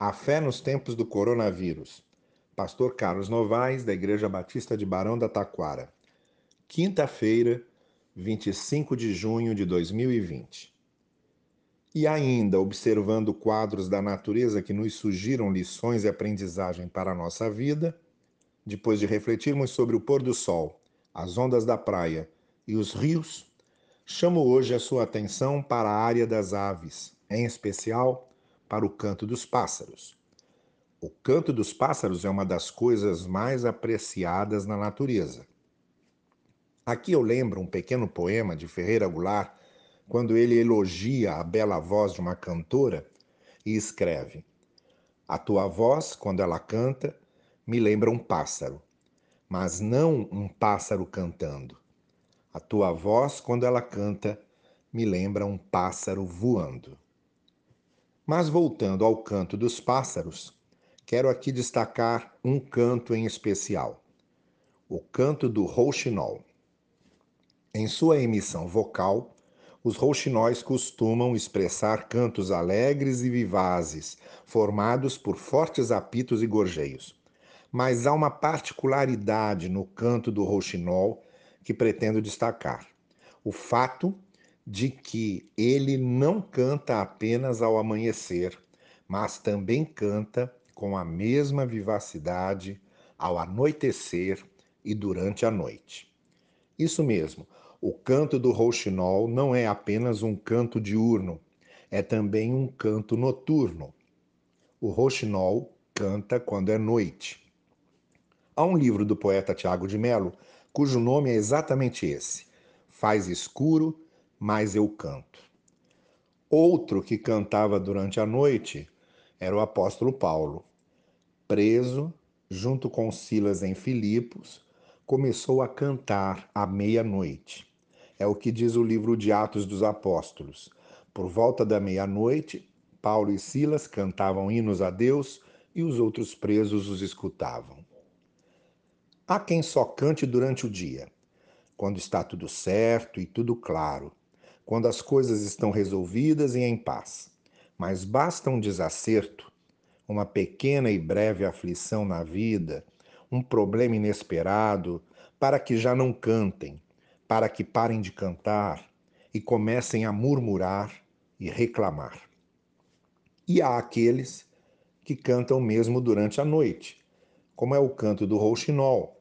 A fé nos tempos do coronavírus. Pastor Carlos Novaes, da Igreja Batista de Barão da Taquara. Quinta-feira, 25 de junho de 2020. E ainda, observando quadros da natureza que nos sugiram lições e aprendizagem para a nossa vida, depois de refletirmos sobre o pôr do sol, as ondas da praia e os rios, chamo hoje a sua atenção para a área das aves, em especial para o canto dos pássaros. O canto dos pássaros é uma das coisas mais apreciadas na natureza. Aqui eu lembro um pequeno poema de Ferreira Goulart, quando ele elogia a bela voz de uma cantora e escreve: A tua voz, quando ela canta, me lembra um pássaro, mas não um pássaro cantando. A tua voz, quando ela canta, me lembra um pássaro voando. Mas voltando ao canto dos pássaros, quero aqui destacar um canto em especial, o canto do rouxinol. Em sua emissão vocal, os rouxinóis costumam expressar cantos alegres e vivazes, formados por fortes apitos e gorjeios. Mas há uma particularidade no canto do rouxinol que pretendo destacar: o fato de que ele não canta apenas ao amanhecer, mas também canta com a mesma vivacidade ao anoitecer e durante a noite. Isso mesmo, o canto do rouxinol não é apenas um canto diurno, é também um canto noturno. O rouxinol canta quando é noite. Há um livro do poeta Tiago de Melo cujo nome é exatamente esse: Faz escuro mas eu canto. Outro que cantava durante a noite era o apóstolo Paulo. Preso, junto com Silas em Filipos, começou a cantar à meia-noite. É o que diz o livro de Atos dos Apóstolos. Por volta da meia-noite, Paulo e Silas cantavam hinos a Deus e os outros presos os escutavam. Há quem só cante durante o dia, quando está tudo certo e tudo claro, quando as coisas estão resolvidas e em paz. Mas basta um desacerto, uma pequena e breve aflição na vida, um problema inesperado, para que já não cantem, para que parem de cantar e comecem a murmurar e reclamar. E há aqueles que cantam mesmo durante a noite, como é o canto do rouxinol,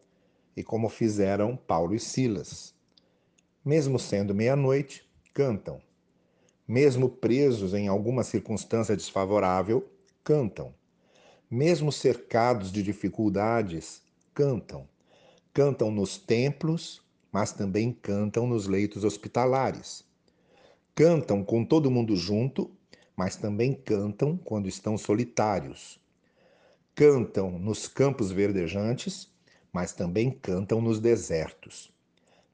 e como fizeram Paulo e Silas. Mesmo sendo meia-noite, cantam. Mesmo presos em alguma circunstância desfavorável, cantam. Mesmo cercados de dificuldades, cantam. Cantam nos templos, mas também cantam nos leitos hospitalares. Cantam com todo mundo junto, mas também cantam quando estão solitários. Cantam nos campos verdejantes, mas também cantam nos desertos.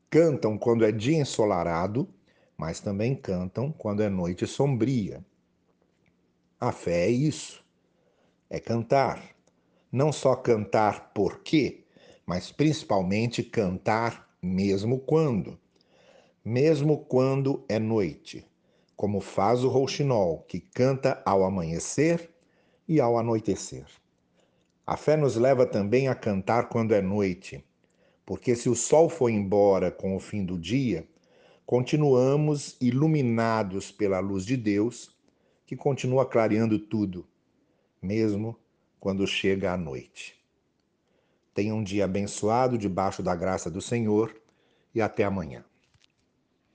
Cantam quando é dia ensolarado, mas também cantam quando é noite sombria. A fé é isso. É cantar. Não só cantar por quê, mas principalmente cantar mesmo quando. Mesmo quando é noite, como faz o rouxinol, que canta ao amanhecer e ao anoitecer. A fé nos leva também a cantar quando é noite, porque se o sol for embora com o fim do dia, continuamos iluminados pela luz de Deus, que continua clareando tudo, mesmo quando chega a noite. Tenha um dia abençoado debaixo da graça do Senhor e até amanhã.